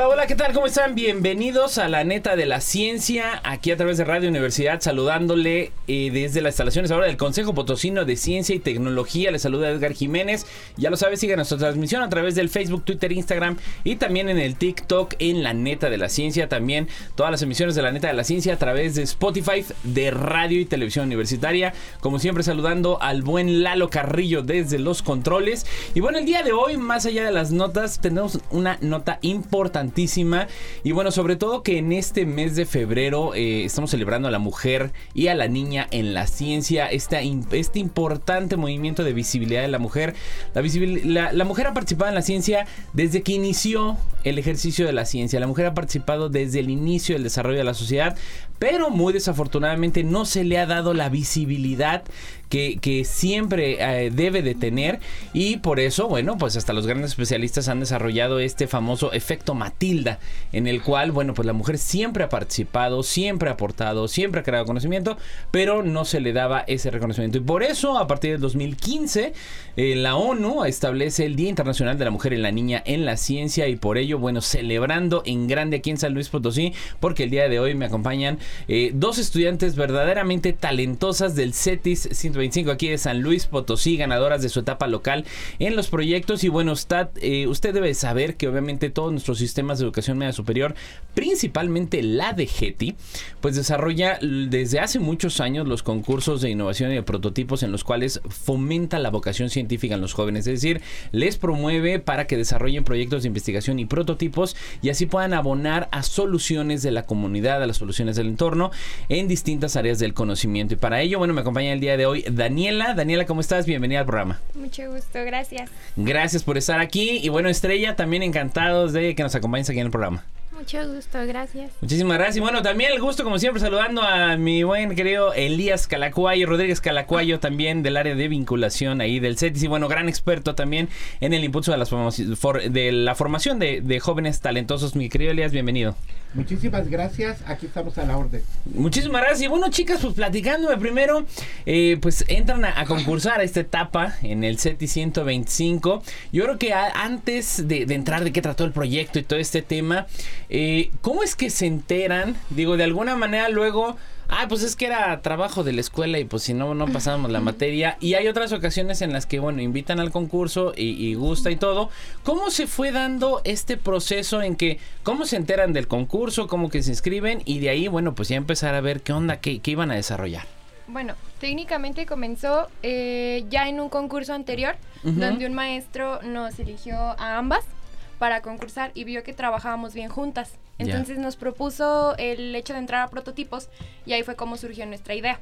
Hola, hola, ¿qué tal? ¿Cómo están? Bienvenidos a la neta de la ciencia, aquí a través de Radio Universidad, saludándole eh, desde las instalaciones ahora del Consejo Potosino de Ciencia y Tecnología. Les saluda Edgar Jiménez. Ya lo sabes, sigue nuestra transmisión a través del Facebook, Twitter, Instagram y también en el TikTok en la neta de la ciencia. También todas las emisiones de la neta de la ciencia a través de Spotify, de Radio y Televisión Universitaria. Como siempre, saludando al buen Lalo Carrillo desde los controles. Y bueno, el día de hoy, más allá de las notas, tenemos una nota importante y bueno, sobre todo que en este mes de febrero eh, estamos celebrando a la mujer y a la niña en la ciencia, este importante movimiento de visibilidad de la mujer. La, la mujer ha participado en la ciencia desde que inició el ejercicio de la ciencia. La mujer ha participado desde el inicio del desarrollo de la sociedad, pero muy desafortunadamente no se le ha dado la visibilidad que, siempre eh, debe de tener y por eso, bueno, pues hasta los grandes especialistas han desarrollado este famoso efecto Matilda, en el cual, bueno, pues la mujer siempre ha participado, siempre ha aportado, siempre ha creado conocimiento, pero no se le daba ese reconocimiento. Y por eso, a partir del 2015, eh, la ONU establece el Día Internacional de la Mujer y la Niña en la Ciencia y por ello, bueno, celebrando en grande aquí en San Luis Potosí, porque el día de hoy me acompañan eh, dos estudiantes verdaderamente talentosas del CETIS 125 aquí de San Luis Potosí, ganadoras de su etapa local en los proyectos. Y bueno, usted, eh, usted debe saber que obviamente todos nuestros sistemas de educación media superior, principalmente la de GETI, pues desarrolla desde hace muchos años los concursos de innovación y de prototipos en los cuales fomenta la vocación científica en los jóvenes, es decir, les promueve para que desarrollen proyectos de investigación y prototipos y así puedan abonar a soluciones de la comunidad, a las soluciones del entorno en distintas áreas del conocimiento. Y para ello, bueno, me acompaña el día de hoy Daniela. Daniela, ¿cómo estás? Bienvenida al programa. Mucho gusto, gracias. Gracias por estar aquí. Y bueno, Estrella, también encantados de que nos acompañes aquí en el programa. Mucho gusto, gracias. Muchísimas gracias. Y bueno, también el gusto, como siempre, saludando a mi buen querido Elías Calacuayo, Rodríguez Calacuayo, también del área de vinculación ahí del CETIS. Y bueno, gran experto también en el impulso de, las de la formación de, de jóvenes talentosos. Mi querido Elías, bienvenido. Muchísimas gracias, aquí estamos a la orden. Muchísimas gracias. Y bueno, chicas, pues platicándome primero, eh, pues entran a, concursar a esta etapa en el CETI 125. Yo creo que antes de, entrar de qué trató el proyecto y todo este tema, eh, ¿cómo es que se enteran? Digo, de alguna manera luego ah, pues es que era trabajo de la escuela y pues si no, no pasábamos la materia. Y hay otras ocasiones en las que, bueno, invitan al concurso y, gusta y todo. ¿Cómo se fue dando este proceso en que, cómo se enteran del concurso, cómo que se inscriben y de ahí, bueno, pues ya empezar a ver qué onda, qué, iban a desarrollar? Bueno, técnicamente comenzó eh, ya en un concurso anterior, donde un maestro nos eligió a ambas para concursar y vio que trabajábamos bien juntas. Entonces nos propuso el hecho de entrar a prototipos y ahí fue como surgió nuestra idea.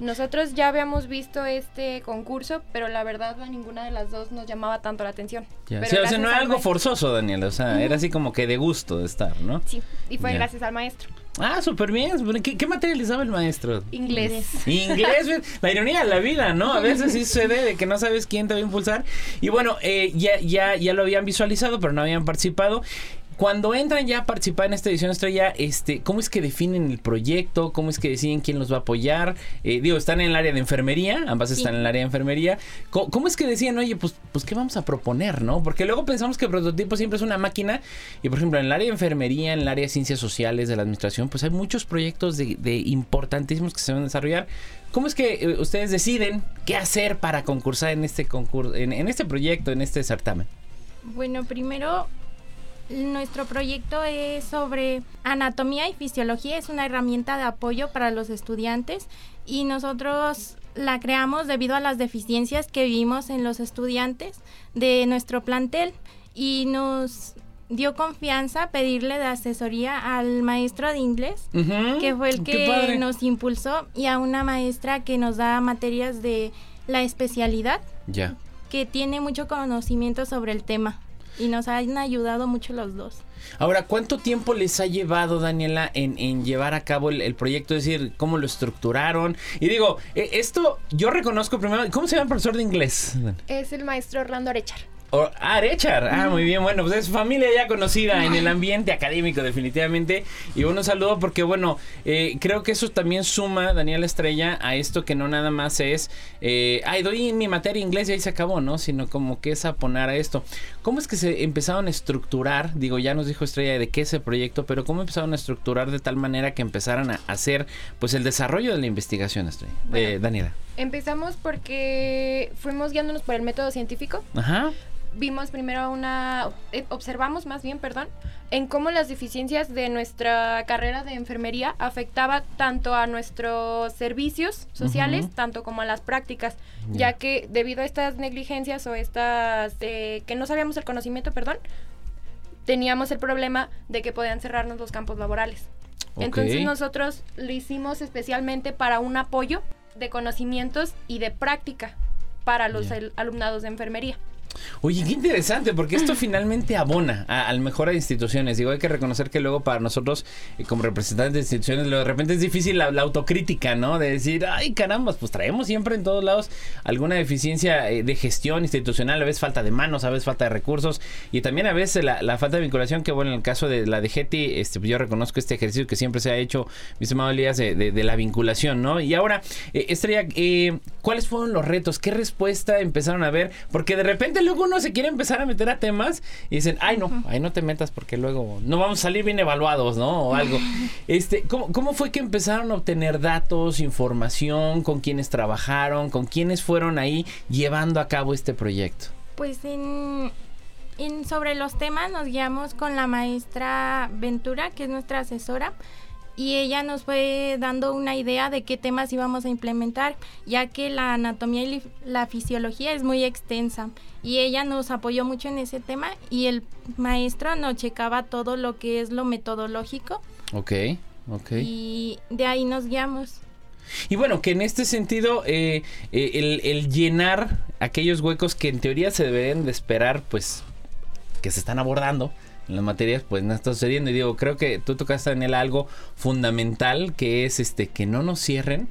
Nosotros ya habíamos visto este concurso, pero la verdad a ninguna de las dos nos llamaba tanto la atención. o sea, no era algo forzoso, Daniel, o sea, era así como que de gusto de estar, ¿no? Sí, y fue gracias al maestro. Ah, súper bien. ¿Qué, ¿Qué, materia les daba el maestro? Inglés. Inglés, la ironía de la vida, ¿no? A veces sí sucede de que no sabes quién te va a impulsar. Y bueno, eh, ya, ya, ya lo habían visualizado, pero no habían participado. Cuando entran ya a participar en esta edición estrella, este, ¿cómo es que definen el proyecto? ¿Cómo es que deciden quién los va a apoyar? Eh, digo, están en el área de enfermería, ambas están en el área de enfermería. ¿Cómo, es que decían, oye, pues, pues, qué vamos a proponer, no? Porque luego pensamos que el prototipo siempre es una máquina. Y por ejemplo, en el área de enfermería, en el área de ciencias sociales, de la administración, pues hay muchos proyectos de, importantísimos que se van a desarrollar. ¿Cómo es que eh, ustedes deciden qué hacer para concursar en este concurso, en este proyecto, en este certamen? Bueno, primero nuestro proyecto es sobre anatomía y fisiología, es una herramienta de apoyo para los estudiantes y nosotros la creamos debido a las deficiencias que vimos en los estudiantes de nuestro plantel y nos dio confianza pedirle de asesoría al maestro de inglés, que fue el que nos impulsó, y a una maestra que nos da materias de la especialidad, ya. que tiene mucho conocimiento sobre el tema. Y nos han ayudado mucho los dos. Ahora, ¿cuánto tiempo les ha llevado, Daniela, en, llevar a cabo el, proyecto? Es decir, ¿cómo lo estructuraron? Y digo, e, esto yo reconozco primero, ¿cómo se llama el profesor de inglés? Es el maestro Orlando Arechar ah, Arechar. Ah, muy bien. Bueno, pues es familia ya conocida en el ambiente académico, definitivamente. Y un saludo porque, bueno, eh, creo que eso también suma, Daniela Estrella, a esto que no nada más es, eh, ay, doy mi materia inglés y ahí se acabó, ¿no? Sino como que es a poner a esto. ¿Cómo es que se empezaron a estructurar? Digo, ya nos dijo Estrella de qué es el proyecto, pero ¿cómo empezaron a estructurar de tal manera que empezaran a hacer, pues, el desarrollo de la investigación, Estrella? Eh, Daniela. Empezamos porque fuimos guiándonos por el método científico. Ajá vimos primero una, eh, observamos más bien, perdón, en cómo las deficiencias de nuestra carrera de enfermería afectaba tanto a nuestros servicios sociales, tanto como a las prácticas, ya que debido a estas negligencias o estas eh, que no sabíamos el conocimiento, perdón, teníamos el problema de que podían cerrarnos los campos laborales. Entonces nosotros lo hicimos especialmente para un apoyo de conocimientos y de práctica para los alumnados de enfermería. Oye, qué interesante, porque esto finalmente abona al mejor de instituciones. Digo, hay que reconocer que luego para nosotros, eh, como representantes de instituciones, de repente es difícil la, autocrítica, ¿no? De decir, ay, caramba, pues traemos siempre en todos lados alguna deficiencia eh, de gestión institucional, a veces falta de manos, a veces falta de recursos, y también a veces la, falta de vinculación, que bueno, en el caso de la de Getty, este, yo reconozco este ejercicio que siempre se ha hecho, mi estimado Elías, de, la vinculación, ¿no? Y ahora, eh, Estrella, ¿cuáles fueron los retos? ¿Qué respuesta empezaron a ver? Porque de repente luego uno se quiere empezar a meter a temas y dicen, ay no, ahí no te metas porque luego no vamos a salir bien evaluados, ¿no? O algo. Este, ¿cómo, ¿Cómo fue que empezaron a obtener datos, información, con quienes trabajaron, con quienes fueron ahí llevando a cabo este proyecto? Pues en, en sobre los temas nos guiamos con la maestra Ventura, que es nuestra asesora y ella nos fue dando una idea de qué temas íbamos a implementar, ya que la anatomía y la fisiología es muy extensa y ella nos apoyó mucho en ese tema y el maestro nos checaba todo lo que es lo metodológico. Ok, ok. Y de ahí nos guiamos. Y bueno, que en este sentido, eh, eh, el, el, llenar aquellos huecos que en teoría se deberían de esperar, pues, que se están abordando, en las materias, pues no está sucediendo. Y digo, creo que tú tocaste, en él algo fundamental que es este que no nos cierren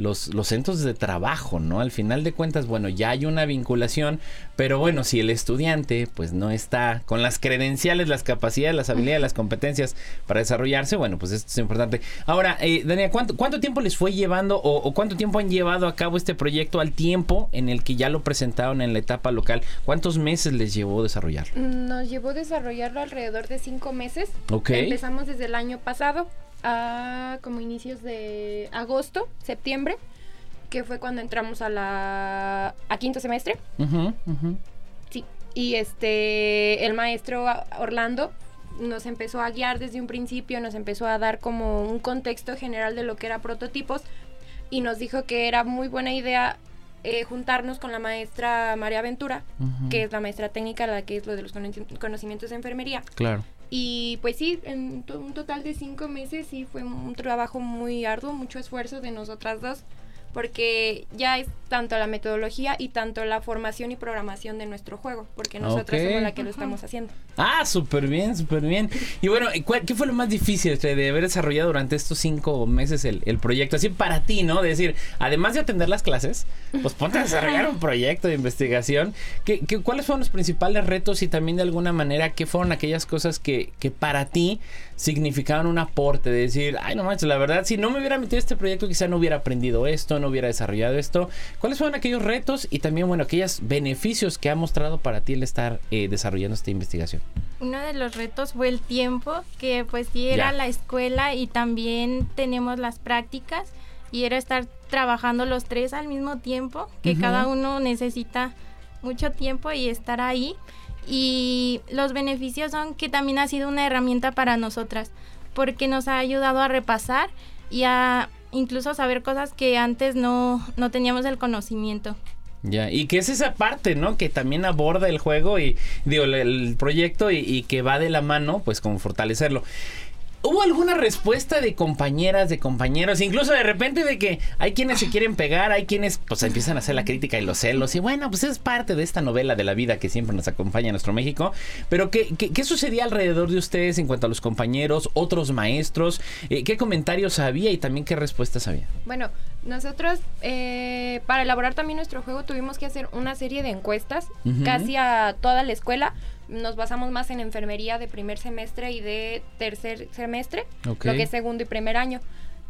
los, los centros de trabajo, ¿no? Al final de cuentas, bueno, ya hay una vinculación, pero bueno, si el estudiante pues no está con las credenciales, las capacidades, las habilidades, las competencias para desarrollarse, bueno, pues esto es importante. Ahora, eh, Daniel, ¿cuánto, ¿cuánto tiempo les fue llevando o, o, cuánto tiempo han llevado a cabo este proyecto al tiempo en el que ya lo presentaron en la etapa local? ¿Cuántos meses les llevó desarrollarlo? Nos llevó desarrollarlo alrededor de cinco meses. Ok. Empezamos desde el año pasado a como inicios de agosto, septiembre, que fue cuando entramos a la a quinto semestre. Sí. Y este el maestro Orlando nos empezó a guiar desde un principio, nos empezó a dar como un contexto general de lo que era prototipos y nos dijo que era muy buena idea eh, juntarnos con la maestra María Ventura, que es la maestra técnica, la que es lo de los conocimientos de enfermería. Claro. Y pues sí, en un total de cinco meses sí fue un trabajo muy arduo, mucho esfuerzo de nosotras dos porque ya es tanto la metodología y tanto la formación y programación de nuestro juego, porque nosotros somos la que lo estamos haciendo. Ah, súper bien, súper bien. Y bueno, ¿qué fue lo más difícil de haber desarrollado durante estos cinco meses el, proyecto? Así para ti, ¿no? De decir, además de atender las clases, pues ponte a desarrollar un proyecto de investigación. ¿Qué, cuáles fueron los principales retos y también de alguna manera qué fueron aquellas cosas que, que para ti significaban un aporte? De decir, ay, no manches, la verdad, si no me hubiera metido este proyecto, quizá no hubiera aprendido esto, no hubiera desarrollado esto. ¿Cuáles fueron aquellos retos y también, bueno, aquellos beneficios que ha mostrado para ti el estar eh, desarrollando esta investigación? Uno de los retos fue el tiempo, que pues sí era la escuela y también tenemos las prácticas y era estar trabajando los tres al mismo tiempo, que cada uno necesita mucho tiempo y estar ahí. Y los beneficios son que también ha sido una herramienta para nosotras, porque nos ha ayudado a repasar y a incluso saber cosas que antes no, no teníamos el conocimiento. Ya, y que es esa parte, ¿no? Que también aborda el juego y, digo, el, proyecto y, que va de la mano, pues, con fortalecerlo. ¿Hubo alguna respuesta de compañeras, de compañeros? Incluso de repente de que hay quienes se quieren pegar, hay quienes pues empiezan a hacer la crítica y los celos. Y bueno, pues es parte de esta novela de la vida que siempre nos acompaña en nuestro México. Pero ¿qué, qué, sucedía alrededor de ustedes en cuanto a los compañeros, otros maestros? Eh, ¿Qué comentarios había y también qué respuestas había? Bueno, nosotros eh, para elaborar también nuestro juego tuvimos que hacer una serie de encuestas casi a toda la escuela nos basamos más en enfermería de primer semestre y de tercer semestre, lo que es segundo y primer año.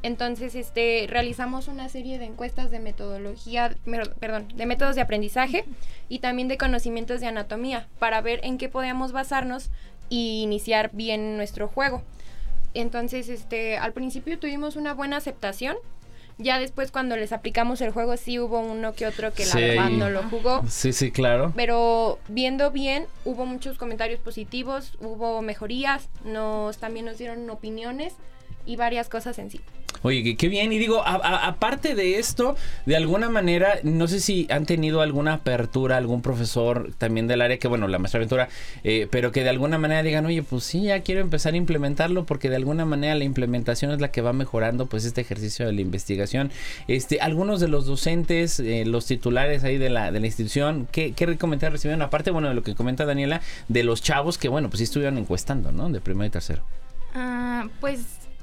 Entonces, este, realizamos una serie de encuestas de metodología, perdón, de métodos de aprendizaje y también de conocimientos de anatomía para ver en qué podíamos basarnos y iniciar bien nuestro juego. Entonces, este, al principio tuvimos una buena aceptación, ya después cuando les aplicamos el juego sí hubo uno que otro que la verdad no lo jugó. Sí, sí, claro. Pero viendo bien, hubo muchos comentarios positivos, hubo mejorías, nos también nos dieron opiniones y varias cosas en sí. Oye, qué bien. Y digo, aparte de esto, de alguna manera, no sé si han tenido alguna apertura, algún profesor también del área, que bueno, la maestra aventura, eh, pero que de alguna manera digan, oye, pues sí, ya quiero empezar a implementarlo, porque de alguna manera la implementación es la que va mejorando, pues, este ejercicio de la investigación. Este, algunos de los docentes, eh, los titulares ahí de la, de la institución, ¿qué, qué comentarios recibieron? Aparte, bueno, de lo que comenta Daniela, de los chavos que, bueno, pues sí estuvieron encuestando, ¿no? De primero y tercero. Ah, pues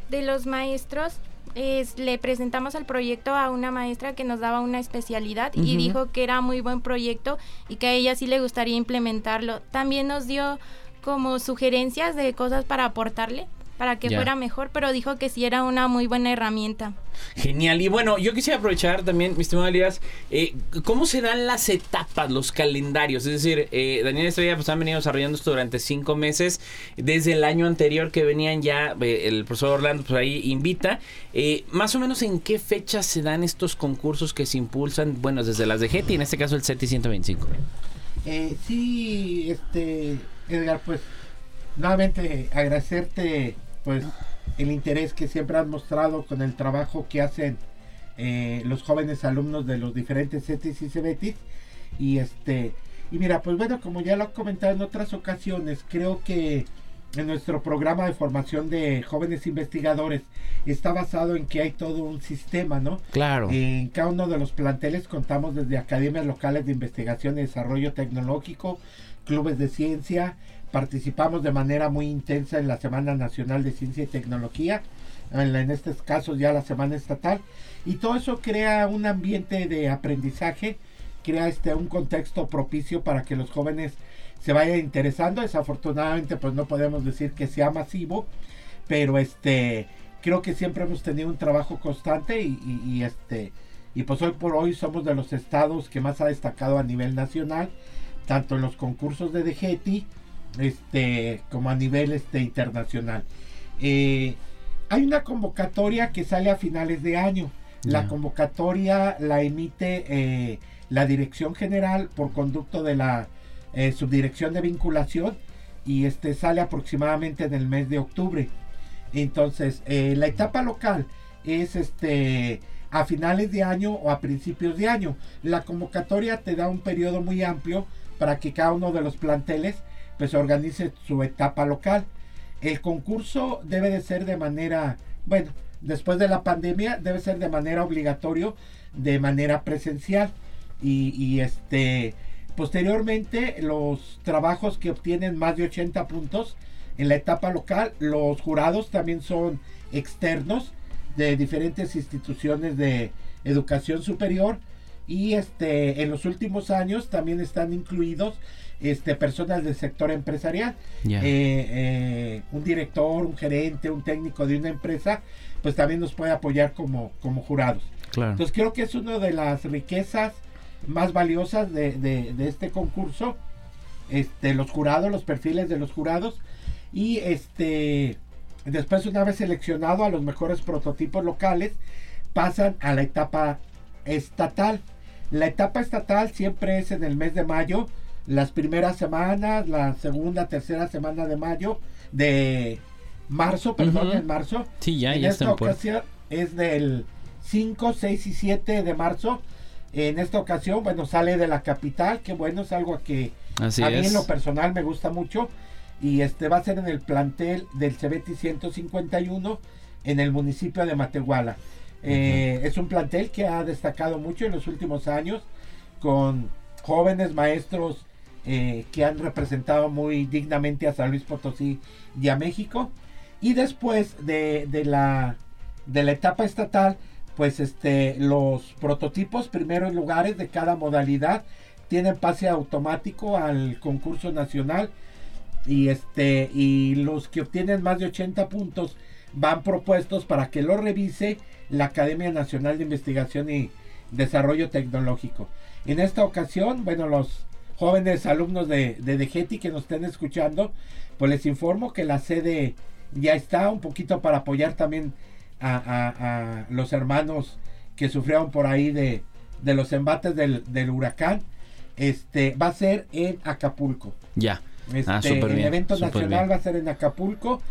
de los maestros, le presentamos el proyecto a una maestra que nos daba una especialidad y dijo que era muy buen proyecto y que a ella sí le gustaría implementarlo. También nos dio como sugerencias de cosas para aportarle para que fuera mejor, pero dijo que sí era una muy buena herramienta. Genial. Y bueno, yo quisiera aprovechar también, mi estimado Elías, eh, ¿cómo se dan las etapas, los calendarios? Es decir, eh, Daniel Estrella pues, han venido desarrollando esto durante cinco meses, desde el año anterior que venían ya, eh, el profesor Orlando pues ahí invita. Eh, más o menos en qué fechas se dan estos concursos que se impulsan, bueno, desde las de GETI, en este caso el CETI 125. sí, este, Edgar, pues nuevamente agradecerte pues el interés que siempre han mostrado con el trabajo que hacen eh, los jóvenes alumnos de los diferentes CETIS y CEBETIS. Y este, y mira, pues bueno, como ya lo he comentado en otras ocasiones, creo que en nuestro programa de formación de jóvenes investigadores está basado en que hay todo un sistema, ¿no? Claro. En cada uno de los planteles contamos desde academias locales de investigación y desarrollo tecnológico, clubes de ciencia, Participamos de manera muy intensa en la Semana Nacional de Ciencia y Tecnología, en, en estos casos ya la Semana Estatal, y todo eso crea un ambiente de aprendizaje, crea este un contexto propicio para que los jóvenes se vayan interesando. Desafortunadamente, pues no podemos decir que sea masivo, pero este creo que siempre hemos tenido un trabajo constante y, este y pues hoy por hoy somos de los estados que más ha destacado a nivel nacional, tanto en los concursos de DGETI este, como a nivel este, internacional. Eh, hay una convocatoria que sale a finales de año. La convocatoria la emite eh, la Dirección General por conducto de la eh, Subdirección de Vinculación y este sale aproximadamente en el mes de octubre. Entonces, la etapa local es este a finales de año o a principios de año. La convocatoria te da un periodo muy amplio para que cada uno de los planteles pues organice su etapa local. El concurso debe de ser de manera, bueno, después de la pandemia debe ser de manera obligatorio, de manera presencial. Y, este, posteriormente los trabajos que obtienen más de 80 puntos en la etapa local, los jurados también son externos de diferentes instituciones de educación superior y este en los últimos años también están incluidos este, personas del sector empresarial. Eh, eh, un director, un gerente, un técnico de una empresa, pues también nos puede apoyar como, como jurados. Entonces creo que es una de las riquezas más valiosas de, este concurso. Este, los jurados, los perfiles de los jurados. Y este después, una vez seleccionado a los mejores prototipos locales, pasan a la etapa estatal. La etapa estatal siempre es en el mes de mayo las primeras semanas, la segunda, tercera semana de mayo, de marzo, perdón, en marzo. Sí, ya, en esta ocasión es del 5, 6 y 7 de marzo. En esta ocasión, bueno, sale de la capital, que bueno, es algo que a mí en lo personal me gusta mucho. y este va a ser en el plantel del CBT 151 en el municipio de Matehuala. Eh, es un plantel que ha destacado mucho en los últimos años con jóvenes maestros eh, que han representado muy dignamente a San Luis Potosí y a México. Y después de, de la, de la etapa estatal, pues este, los prototipos primeros lugares de cada modalidad tienen pase automático al concurso nacional y este y los que obtienen más de 80 puntos van propuestos para que lo revise la Academia Nacional de Investigación y Desarrollo Tecnológico. En esta ocasión, bueno, los jóvenes alumnos de, de DGETI que nos estén escuchando, pues les informo que la sede ya está un poquito para apoyar también a, los hermanos que sufrieron por ahí de, de los embates del, del, huracán. Este va a ser en Acapulco. Ya. Ah, este, el evento nacional va a ser en Acapulco.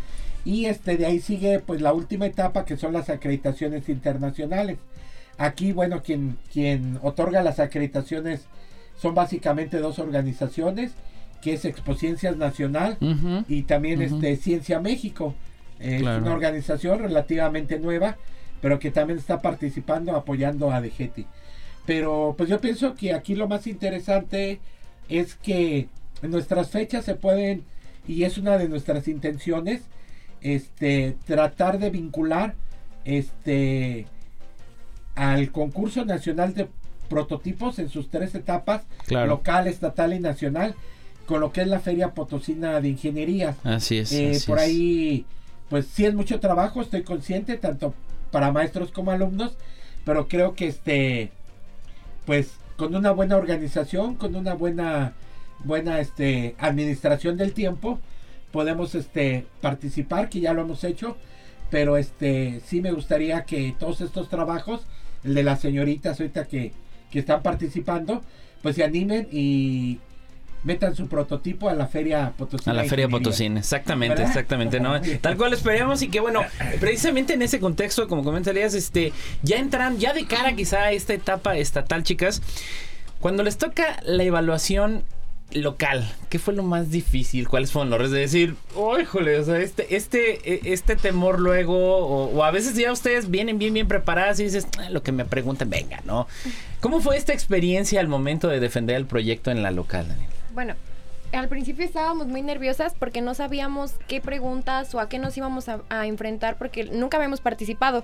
Y este de ahí sigue pues la última etapa que son las acreditaciones internacionales. Aquí, bueno, quien, quien otorga las acreditaciones son básicamente dos organizaciones, que es Exposciencias Nacional y también este Ciencia México. Es una organización relativamente nueva, pero que también está participando, apoyando a DGT. Pero pues yo pienso que aquí lo más interesante es que en nuestras fechas se pueden, y es una de nuestras intenciones, este, tratar de vincular este al concurso nacional de prototipos en sus tres etapas, local, estatal y nacional, con lo que es la Feria Potosina de Ingeniería. Así es. Eh, por ahí, pues sí es mucho trabajo, estoy consciente, tanto para maestros como alumnos, pero creo que este, pues con una buena organización, con una buena, buena este, administración del tiempo, podemos este, participar, que ya lo hemos hecho, pero este, sí me gustaría que todos estos trabajos, el de las señoritas ahorita que, que están participando, pues se animen y metan su prototipo a la Feria Potosí. A la Feria Potosí, exactamente, exactamente, ¿no? Tal cual esperamos y que bueno, precisamente en ese contexto, como comenta Elías, este, ya entran, ya de cara quizá a esta etapa estatal, chicas, cuando les toca la evaluación local, ¿qué fue lo más difícil? ¿Cuáles fueron los de decir, oh, o sea, este, este, e, este temor luego, o, a veces ya ustedes vienen bien, bien preparadas y dices, ah, lo que me pregunten, venga, ¿no? ¿Cómo fue esta experiencia al momento de defender el proyecto en la local, Daniel? Bueno, al principio estábamos muy nerviosas porque no sabíamos qué preguntas o a qué nos íbamos a, enfrentar porque nunca habíamos participado.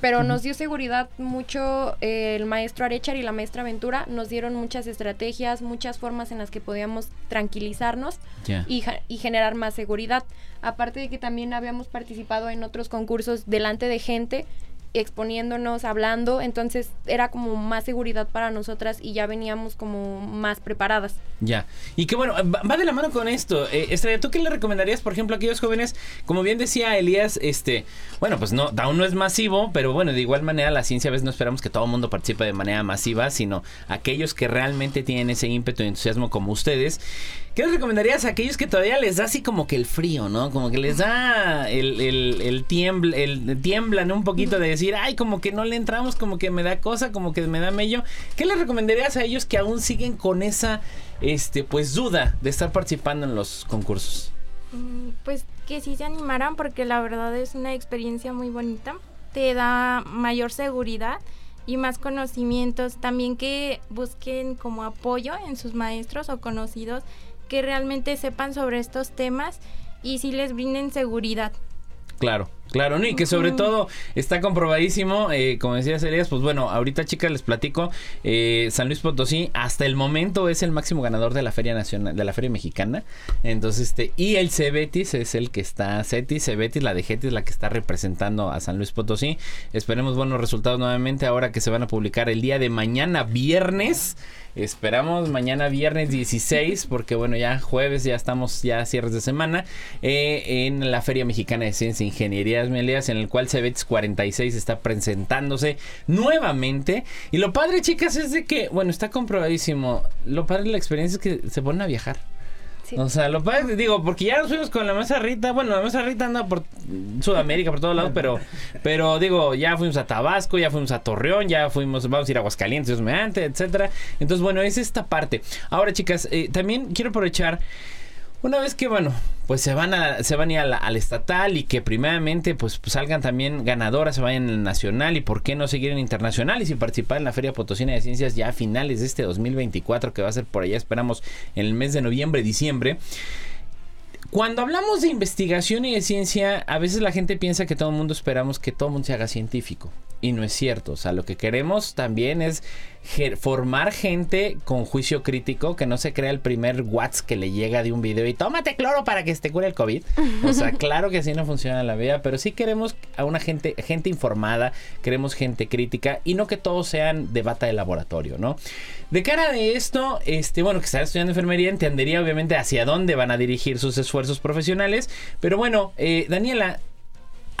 pero nos dio seguridad mucho eh, el maestro Arechar y la maestra Ventura. Nos dieron muchas estrategias, muchas formas en las que podíamos tranquilizarnos y, y generar más seguridad. Aparte de que también habíamos participado en otros concursos delante de gente exponiéndonos, hablando, entonces era como más seguridad para nosotras y ya veníamos como más preparadas. Ya, y que bueno, va de la mano con esto. Eh, Estrella, ¿tú qué le recomendarías, por ejemplo, a aquellos jóvenes? Como bien decía Elías, este, bueno, pues no, aún no es masivo, pero bueno, de igual manera la ciencia a veces no esperamos que todo el mundo participe de manera masiva, sino aquellos que realmente tienen ese ímpetu y entusiasmo como ustedes. ¿Qué les recomendarías a aquellos que todavía les da así como que el frío, ¿no? Como que les da el, el, el, el tiemblan un poquito de decir, ay, como que no le entramos, como que me da cosa, como que me da mello. ¿Qué les recomendarías a ellos que aún siguen con esa, este, pues duda de estar participando en los concursos? Mm, pues que sí se animaran porque la verdad es una experiencia muy bonita. Te da mayor seguridad y más conocimientos. También que busquen como apoyo en sus maestros o conocidos que realmente sepan sobre estos temas y si les brinden seguridad. Claro, claro, ¿no? y que sobre todo está comprobadísimo, eh, como decía Elías, pues bueno, ahorita chicas les platico, eh, San Luis Potosí hasta el momento es el máximo ganador de la Feria Nacional, de la Feria Mexicana, entonces este, y el Cebetis es el que está, Cetis, Cebetis, la de Getis, la que está representando a San Luis Potosí, esperemos buenos resultados nuevamente ahora que se van a publicar el día de mañana, viernes, Esperamos mañana viernes 16, porque bueno, ya jueves ya estamos ya a cierres de semana, eh, en la Feria Mexicana de Ciencia e Ingeniería En el cual CEBETS 46 está presentándose nuevamente. Y lo padre, chicas, es de que, bueno, está comprobadísimo. Lo padre de la experiencia es que se ponen a viajar. O sea, lo padre, digo, porque ya nos fuimos con la mesa Rita. Bueno, la mesa Rita anda por Sudamérica, por todos lados, pero, pero digo, ya fuimos a Tabasco, ya fuimos a Torreón, ya fuimos, vamos a ir a Aguascalientes, etcétera. Entonces, bueno, es esta parte. Ahora, chicas, eh, también quiero aprovechar Una vez que, bueno, pues se van a, se van a ir al estatal y que primeramente pues, pues, salgan también ganadoras, se vayan al nacional y por qué no seguir en internacional y si participar en la Feria Potosina de Ciencias ya a finales de este 2024 que va a ser por allá, esperamos en el mes de noviembre, diciembre. Cuando hablamos de investigación y de ciencia, a veces la gente piensa que todo el mundo esperamos que todo el mundo se haga científico. Y no es cierto. O sea, lo que queremos también es formar gente con juicio crítico, que no se crea el primer watts que le llega de un video y tómate cloro para que se cure el COVID. O sea, claro que así no funciona la vida, pero sí queremos a una gente, gente informada, queremos gente crítica y no que todos sean de bata de laboratorio, ¿no? De cara de esto, este, bueno, que está estudiando enfermería, entendería obviamente hacia dónde van a dirigir sus esfuerzos profesionales, pero bueno, eh, Daniela,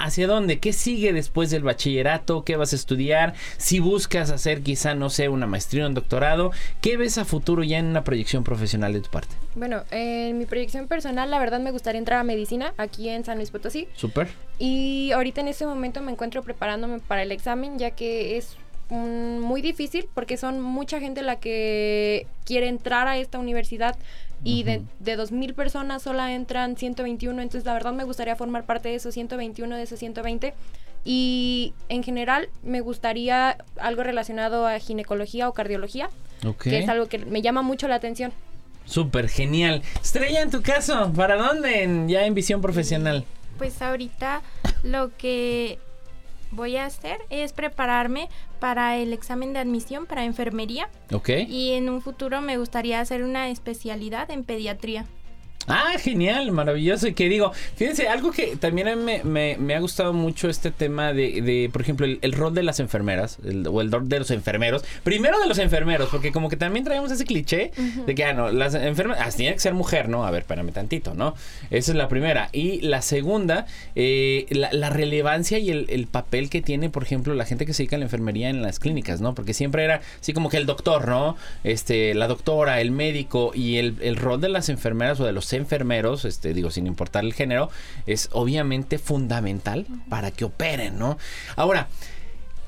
hacia dónde, qué sigue después del bachillerato, qué vas a estudiar, si buscas hacer quizá, no sé, una maestría o un doctorado, ¿qué ves a futuro ya en una proyección profesional de tu parte? Bueno, en mi proyección personal, la verdad me gustaría entrar a medicina aquí en San Luis Potosí. Súper. Y ahorita en este momento me encuentro preparándome para el examen, ya que es muy difícil porque son mucha gente la que quiere entrar a esta universidad y de, de 2.000 personas solo entran 121, entonces la verdad me gustaría formar parte de esos 121, de esos 120. Y en general me gustaría algo relacionado a ginecología o cardiología, que es algo que me llama mucho la atención. Súper genial. Estrella, en tu caso, ¿para dónde ya en visión profesional? Pues ahorita lo que voy a hacer es prepararme para el examen de admisión para enfermería. Ok. Y en un futuro me gustaría hacer una especialidad en pediatría. Ah, genial, maravilloso. Y que digo, fíjense, algo que también me, me, ha gustado mucho este tema de, de por ejemplo, el, rol de las enfermeras, o el rol de los enfermeros. Primero de los enfermeros, porque como que también traemos ese cliché de que, ah, no, las enfermeras, ah, tiene que ser mujer, ¿no? A ver, espérame tantito, ¿no? Esa es la primera. Y la segunda, eh, la, relevancia y el, el, papel que tiene, por ejemplo, la gente que se dedica a la enfermería en las clínicas, ¿no? Porque siempre era así como que el doctor, ¿no? Este, la doctora, el médico y el, el rol de las enfermeras o de los enfermeros, este, digo, sin importar el género, es obviamente fundamental para que operen, ¿no? Ahora,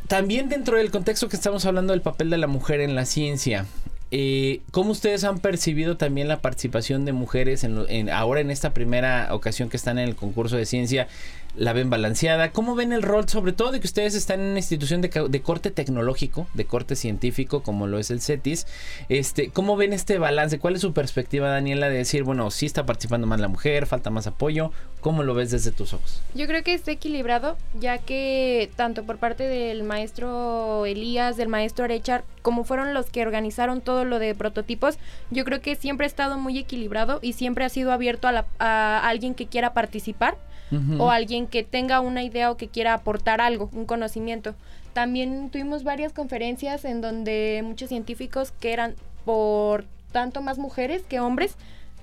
también dentro del contexto que estamos hablando del papel de la mujer en la ciencia, eh, ¿Cómo ustedes han percibido también la participación de mujeres en, ahora en esta primera ocasión que están en el concurso de ciencia? La ven balanceada? ¿Cómo ven el rol, sobre todo de que ustedes están en una institución de, corte tecnológico, de corte científico, como lo es el CETIS? Este, ¿Cómo ven este balance? ¿Cuál es su perspectiva, Daniela, de decir, bueno, sí está participando más la mujer, falta más apoyo? ¿Cómo lo ves desde tus ojos? Yo creo que está equilibrado, ya que tanto por parte del maestro Elías, del maestro Arechar, como fueron los que organizaron todo lo de prototipos, yo creo que siempre ha estado muy equilibrado y siempre ha sido abierto a, a alguien que quiera participar o alguien que tenga una idea o que quiera aportar algo, un conocimiento. También tuvimos varias conferencias en donde muchos científicos que eran por tanto más mujeres que hombres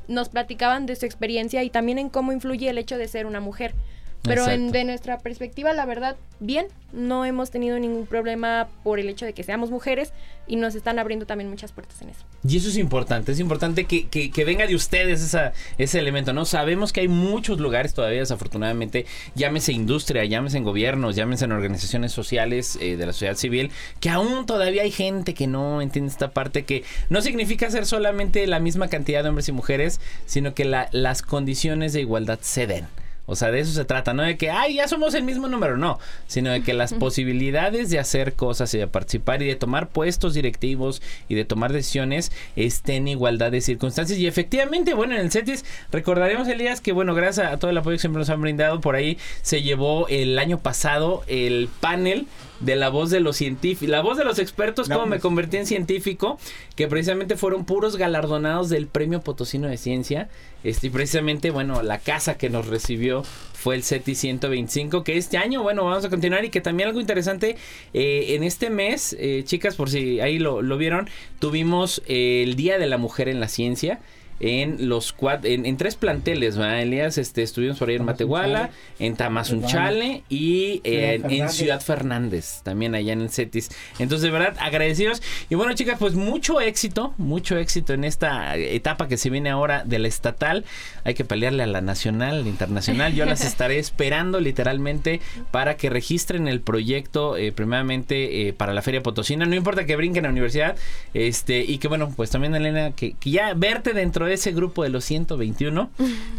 nos platicaban de su experiencia y también en cómo influye el hecho de ser una mujer. Pero en, de nuestra perspectiva, la verdad, bien, no hemos tenido ningún problema por el hecho de que seamos mujeres y nos están abriendo también muchas puertas en eso. Y eso es importante, es importante que, que, venga de ustedes esa, ese elemento, ¿no? Sabemos que hay muchos lugares todavía, desafortunadamente, llámese industria, llámese en gobiernos, llámese en organizaciones sociales eh, de la sociedad civil, que aún todavía hay gente que no entiende esta parte, que no significa ser solamente la misma cantidad de hombres y mujeres, sino que la, las condiciones de igualdad se den. O sea, de eso se trata, no de que, ay, ya somos el mismo número, no, sino de que las posibilidades de hacer cosas y de participar y de tomar puestos directivos y de tomar decisiones estén en igualdad de circunstancias. Y efectivamente, bueno, en el CETIS recordaremos, Elías, que bueno, gracias a todo el apoyo que siempre nos han brindado, por ahí se llevó el año pasado el panel de la voz de los científicos, la voz de los expertos, cómo me convertí en científico, que precisamente fueron puros galardonados del Premio Potosino de Ciencia. Este, y precisamente, bueno, la casa que nos recibió fue el SETI 125, que este año, bueno, vamos a continuar y que también algo interesante, eh, en este mes, eh, chicas, por si ahí lo, lo vieron, tuvimos el Día de la Mujer en la Ciencia en los cuatro, en, tres planteles, ¿verdad, Elías? Este, estuvimos por ahí en Matehuala, en Tamazunchale y en Ciudad Fernández, también allá en el CETIS. Entonces, de verdad, agradecidos. Y bueno, chicas, pues mucho éxito, mucho éxito en esta etapa que se viene ahora de la estatal. Hay que pelearle a la nacional, la internacional. Yo las estaré esperando literalmente para que registren el proyecto, eh, primeramente eh, para la Feria Potosina. No importa que brinquen a la universidad, este, y que bueno, pues también, Elena, que, que ya verte dentro de de ese grupo de los 121.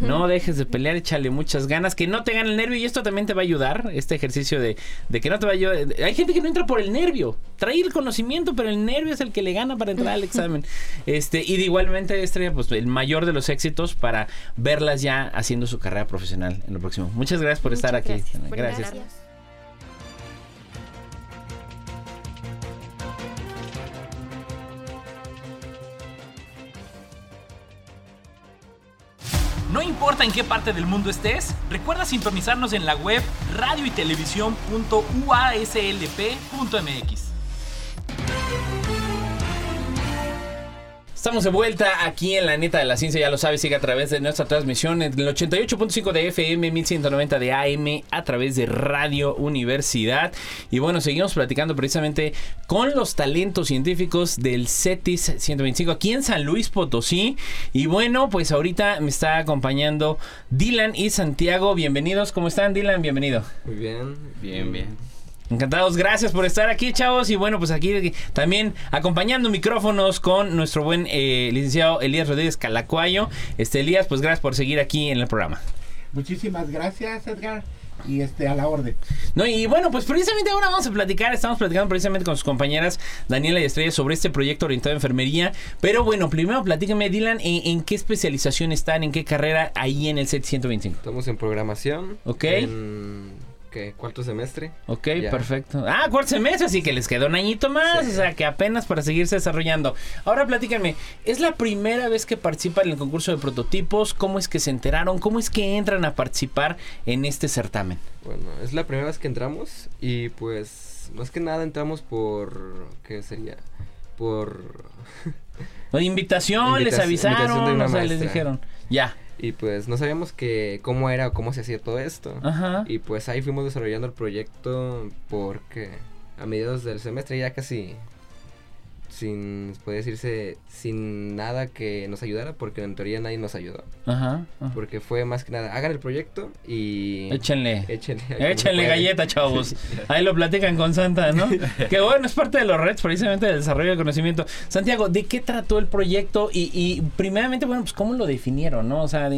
No dejes de pelear, échale muchas ganas, que no te gane el nervio y esto también te va a ayudar, este ejercicio de, de que no te va a ayudar. Hay gente que no entra por el nervio, trae el conocimiento, pero el nervio es el que le gana para entrar al examen. Este, y de igualmente, Estrella, pues el mayor de los éxitos para verlas ya haciendo su carrera profesional en lo próximo. Muchas gracias por estar aquí. gracias. No importa en qué parte del mundo estés, recuerda sintonizarnos en la web radio y televisión.uaslp.mx. Estamos de vuelta aquí en la neta de la ciencia, ya lo sabes, sigue a través de nuestra transmisión en el 88.5 de FM, 1190 de AM, a través de Radio Universidad. Y bueno, seguimos platicando precisamente con los talentos científicos del CETIS 125 aquí en San Luis Potosí. Y bueno, pues ahorita me está acompañando Dylan y Santiago. Bienvenidos, ¿cómo están Dylan? Bienvenido. Muy bien, bien, bien. Encantados, gracias por estar aquí, chavos. Y bueno, pues aquí también acompañando micrófonos con nuestro buen eh, licenciado Elías Rodríguez Calacuayo. Este Elías, pues gracias por seguir aquí en el programa. Muchísimas gracias, Edgar y este a la orden. No, y bueno, pues precisamente ahora vamos a platicar, estamos platicando precisamente con sus compañeras Daniela y Estrella sobre este proyecto orientado a enfermería, pero bueno, primero platícame Dylan en, qué especialización están, en qué carrera ahí en el set 125. Estamos en programación. Ok. En ¿Qué? ¿Cuarto semestre? Ok, perfecto. Ah, cuarto semestre, así que les quedó un añito más, o sea, que apenas para seguirse desarrollando. Ahora platíquenme, ¿es la primera vez que participan en el concurso de prototipos? ¿Cómo es que se enteraron? ¿Cómo es que entran a participar en este certamen? Bueno, es la primera vez que entramos y pues más que nada entramos por... ¿Qué sería? Por... invitación, les avisaron, o sea, les dijeron, ya. Y pues no sabíamos que cómo era o cómo se hacía todo esto. Ajá. Y pues ahí fuimos desarrollando el proyecto porque a mediados del semestre ya casi sin, puede decirse, sin nada que nos ayudara, porque en teoría nadie nos ayudó. Ajá, Porque fue más que nada, hagan el proyecto y... Échenle. Échenle. Échenle galleta, chavos. Ahí lo platican con Santa, ¿no? que bueno, es parte de los redes precisamente del desarrollo del conocimiento. Santiago, ¿de qué trató el proyecto? Y, y primeramente, bueno, pues cómo lo definieron, ¿no? O sea,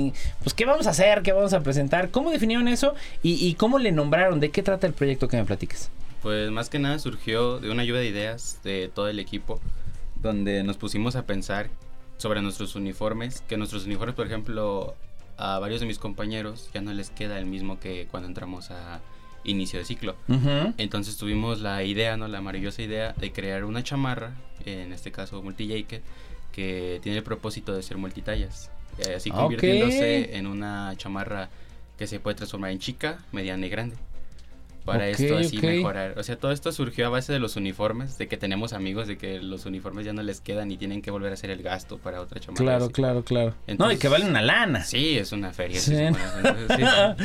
pues qué vamos a hacer, qué vamos a presentar, cómo definieron eso y, y cómo le nombraron, ¿de qué trata el proyecto que me platiques? Pues más que nada surgió de una lluvia de ideas de todo el equipo, donde nos pusimos a pensar sobre nuestros uniformes, que nuestros uniformes, por ejemplo, a varios de mis compañeros ya no les queda el mismo que cuando entramos a inicio de ciclo. Entonces tuvimos la idea, ¿no? La maravillosa idea de crear una chamarra, en este caso multi que tiene el propósito de ser multitallas. Así convirtiéndose en una chamarra que se puede transformar en chica, mediana y grande para esto así mejorar. O sea, todo esto surgió a base de los uniformes, de que tenemos amigos de que los uniformes ya no les quedan y tienen que volver a hacer el gasto para otra chamarra. Claro, claro, claro. no, y que vale una lana. Sí, es una feria.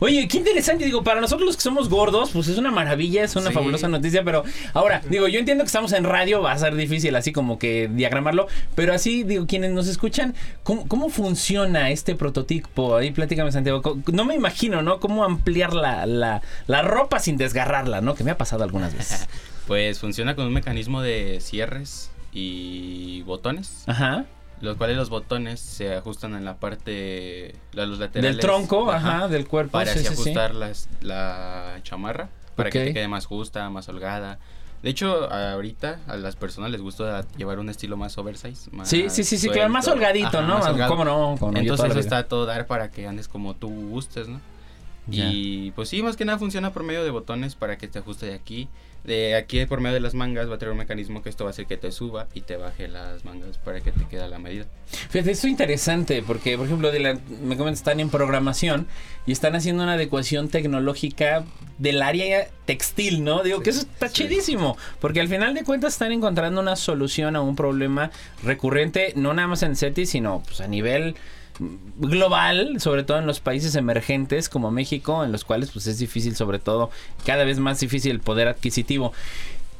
Oye, qué interesante. Digo, para nosotros los que somos gordos, pues es una maravilla, es una fabulosa noticia, pero ahora, digo, yo entiendo que estamos en radio, va a ser difícil así como que diagramarlo, pero así, digo, quienes nos escuchan, ¿cómo, cómo funciona este prototipo? Ahí platícame, Santiago. No me imagino, ¿no? Cómo ampliar la, la, la ropa sin desgarrarla, ¿no? Que me ha pasado algunas veces. pues funciona con un mecanismo de cierres y botones. Ajá. Los cuales los botones se ajustan en la parte, los laterales. Del tronco, ajá, del cuerpo. Para así ajustar la chamarra, para que te quede más justa, más holgada. De hecho, ahorita a las personas les gusta llevar un estilo más oversize. Más sí, sí, sí, sí, claro, más holgadito, ¿no? ¿Cómo no? Entonces eso está todo dar para que andes como tú gustes, ¿no? Y pues sí, más que nada funciona por medio de botones para que te ajuste de aquí. De aquí por medio de las mangas va a tener un mecanismo que esto va a hacer que te suba y te baje las mangas para que te quede a la medida. Fíjate, esto es interesante porque, por ejemplo, de la, me comentan, están en programación y están haciendo una adecuación tecnológica del área textil, ¿no? Digo que eso está chidísimo, porque al final de cuentas están encontrando una solución a un problema recurrente, no nada más en CETI, sino pues a nivel global, sobre todo en los países emergentes como México, en los cuales pues es difícil, sobre todo, cada vez más difícil el poder adquisitivo.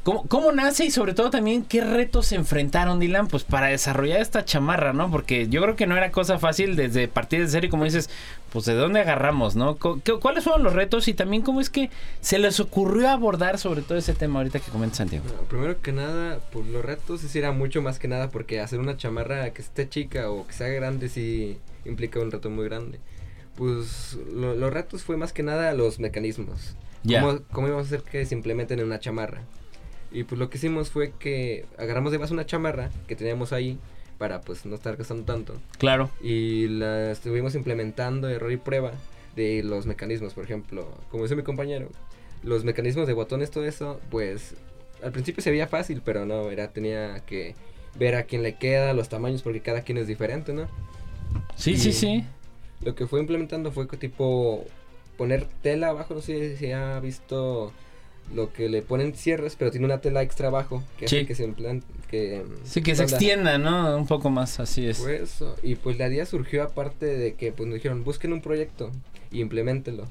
¿Cómo, ¿Cómo nace y sobre todo también qué retos se enfrentaron, Dylan, pues para desarrollar esta chamarra, ¿no? Porque yo creo que no era cosa fácil desde partir de serie, como dices, pues de dónde agarramos, ¿no? ¿Cuáles fueron los retos y también cómo es que se les ocurrió abordar sobre todo ese tema ahorita que comenta Santiago? Bueno, primero que nada, pues los retos sí era mucho más que nada porque hacer una chamarra que esté chica o que sea grande sí implica un reto muy grande. Pues lo- los retos fue más que nada los mecanismos. Ya. ¿Cómo, cómo íbamos a hacer que se implementen en una chamarra? Y pues lo que hicimos fue que agarramos de base una chamarra que teníamos ahí para pues no estar gastando tanto. Claro. Y la estuvimos implementando error y prueba de los mecanismos, por ejemplo, como dice mi compañero, los mecanismos de botones, todo eso, pues al principio se veía fácil, pero no, era tenía que ver a quién le queda, los tamaños, porque cada quien es diferente, ¿no? Sí, Y sí, sí. Lo que fue implementando fue tipo poner tela abajo, no sé si ha visto lo que le ponen cierres, pero tiene una tela extra abajo que hace Sí. que se implan- que Sí, que se anda. extienda, ¿no? Un poco más, así es. Fue eso. Y pues la idea surgió aparte de que pues nos dijeron, busquen un proyecto y implementenlo.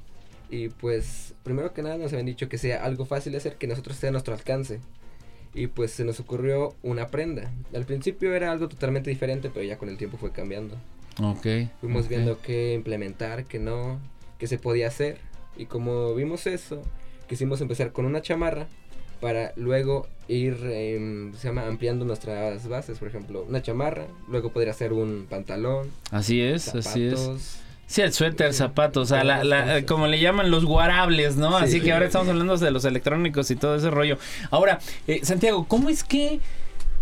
Y pues primero que nada nos habían dicho que sea algo fácil de hacer, que nosotros esté a nuestro alcance. Y pues se nos ocurrió una prenda. Al principio era algo totalmente diferente, pero ya con el tiempo fue cambiando. Ok. Fuimos ok. viendo qué implementar, qué no, qué se podía hacer. Y como vimos eso, quisimos empezar con una chamarra para luego ir em, se llama ampliando nuestras bases, por ejemplo, una chamarra, luego podría ser un pantalón, Así es, así es. Sí, el suéter, zapatos, o sea, la, la- como le llaman los guarables, ¿no? Sí. Así que ahora estamos hablando de los electrónicos y todo ese rollo. Ahora, eh, Santiago, ¿cómo es que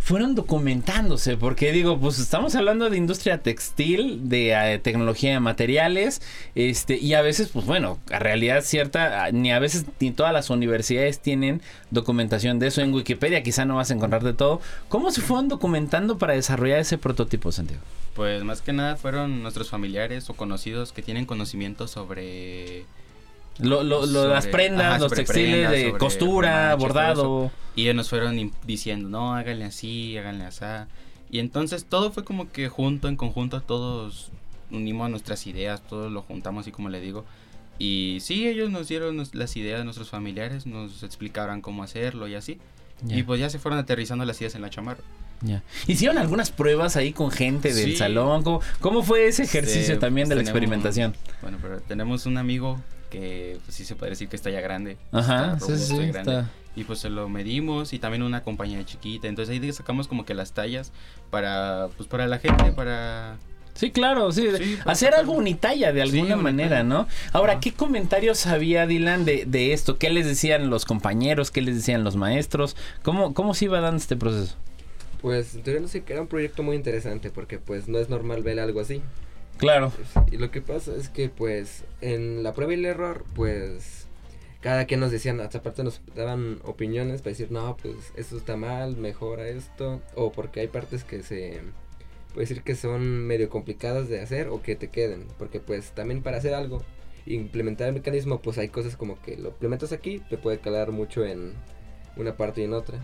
fueron documentándose? Porque digo, pues estamos hablando de industria textil, de eh, tecnología de materiales, este, y a veces, pues bueno, a realidad cierta, ni a veces ni todas las universidades tienen documentación de eso. En Wikipedia quizá no vas a encontrar de todo. ¿Cómo se fueron documentando para desarrollar ese prototipo, Santiago? Pues más que nada fueron nuestros familiares o conocidos que tienen conocimiento sobre... Lo, lo, lo- las Sobre- prendas, ajá, los textiles prendas, de costura, bordado. Y ellos nos fueron diciendo, no, háganle así, háganle así. Y entonces todo fue como que junto, en conjunto, todos unimos nuestras ideas, todos lo juntamos así como le digo. Y sí, ellos nos dieron nos- las ideas de nuestros familiares, nos explicaron cómo hacerlo y así. Ya, Y pues ya se fueron aterrizando las ideas en la chamarra. ya. Hicieron algunas pruebas ahí con gente del Sí. salón. ¿Cómo, cómo fue ese ejercicio Este, también de la pues, tenemos- experimentación? Bueno, pero tenemos un amigo que pues, sí se puede decir que está ya grande. Ajá, está sí, sí, y sí, grande. está. Y pues se lo medimos y también una compañía chiquita. Entonces ahí sacamos como que las tallas para, pues para la gente, para... Sí, claro, sí. Hacer sacarlo. algo unitalla de Sí, alguna unitalla. manera, ¿no? Ahora. ¿qué comentarios había, Dylan, de, de esto? ¿Qué les decían los compañeros? ¿Qué les decían los maestros? ¿Cómo, cómo se iba dando este proceso? Pues teoría no sé que era un proyecto muy interesante porque pues no es normal ver algo así. Claro. Y lo que pasa es que pues en la prueba y el error pues cada quien nos decían, hasta aparte nos daban opiniones para decir, no, pues esto está mal, mejora esto, o porque hay partes que se puede decir que son medio complicadas de hacer o que te queden, porque pues también para hacer algo, implementar el mecanismo, pues hay cosas como que lo implementas aquí, te puede calar mucho en una parte y en otra.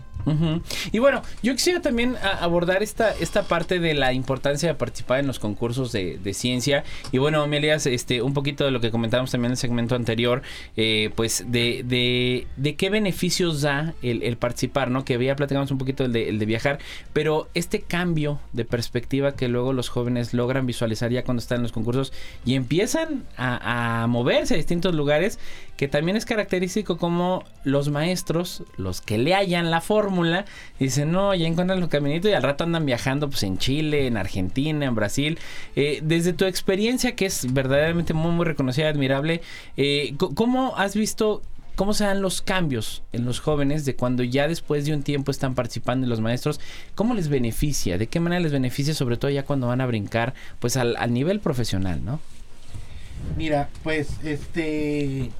Y bueno, yo quisiera también abordar esta, esta parte de la importancia de participar en los concursos de, ciencia. Y bueno, Amelias, este, un poquito de lo que comentábamos también en el segmento anterior, eh, pues de, de, de qué beneficios da el, participar, ¿no? Que ya platicamos un poquito el de, viajar, pero este cambio de perspectiva que luego los jóvenes logran visualizar ya cuando están en los concursos y empiezan a moverse a distintos lugares, que también es característico como los maestros, los que le hallan la fórmula, dicen, no, ya encuentran los caminitos y al rato andan viajando pues en Chile, en Argentina, en Brasil. Eh, desde tu experiencia, que es verdaderamente muy, muy reconocida y admirable, eh, ¿cómo has visto cómo se dan los cambios en los jóvenes de cuando ya después de un tiempo están participando en los maestros? ¿Cómo les beneficia? ¿De qué manera les beneficia, sobre todo ya cuando van a brincar pues al, al nivel profesional, ¿no? Mira, pues este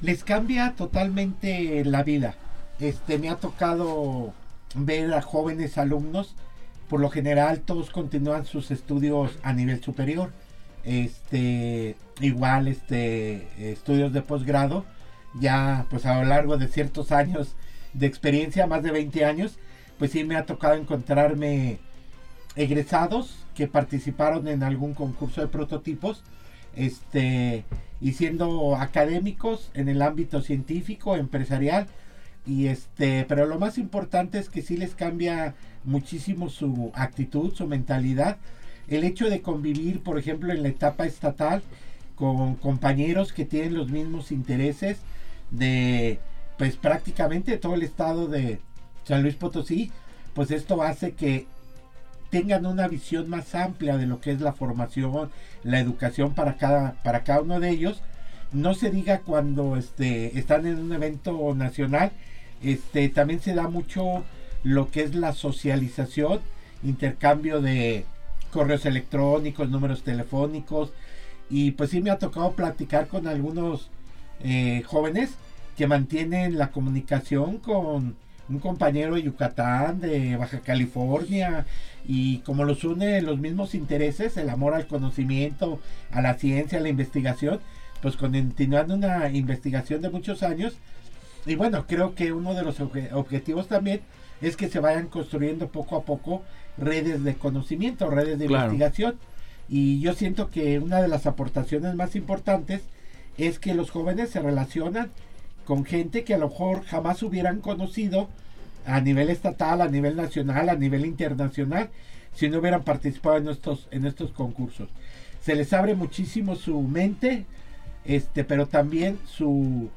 les cambia totalmente la vida. Este me ha tocado ver a jóvenes alumnos, por lo general todos continúan sus estudios a nivel superior. Este igual este estudios de posgrado, ya pues a lo largo de ciertos años de experiencia, más de 20 años, pues sí me ha tocado encontrarme egresados que participaron en algún concurso de prototipos este y siendo académicos en el ámbito científico, empresarial, Y este, pero lo más importante es que sí les cambia muchísimo su actitud, su mentalidad. El hecho de convivir, por ejemplo, en la etapa estatal con compañeros que tienen los mismos intereses de pues prácticamente todo el estado de San Luis Potosí, pues esto hace que tengan una visión más amplia de lo que es la formación, la educación para cada, para cada uno de ellos. No se diga cuando este, están en un evento nacional, este, también se da mucho lo que es la socialización, intercambio de correos electrónicos, números telefónicos, y pues sí me ha tocado platicar con algunos eh, jóvenes que mantienen la comunicación con un compañero de Yucatán, de Baja California, y como los une los mismos intereses, el amor al conocimiento, a la ciencia, a la investigación, pues continuando una investigación de muchos años. Y bueno, creo que uno de los objetivos también es que se vayan construyendo poco a poco redes de conocimiento, redes de investigación. Y yo siento que una de las aportaciones más importantes es que los jóvenes se relacionan con gente que a lo mejor jamás hubieran conocido a nivel estatal, a nivel nacional, a nivel internacional, si no hubieran participado en estos, en estos concursos. Se les abre muchísimo su mente, este, pero también su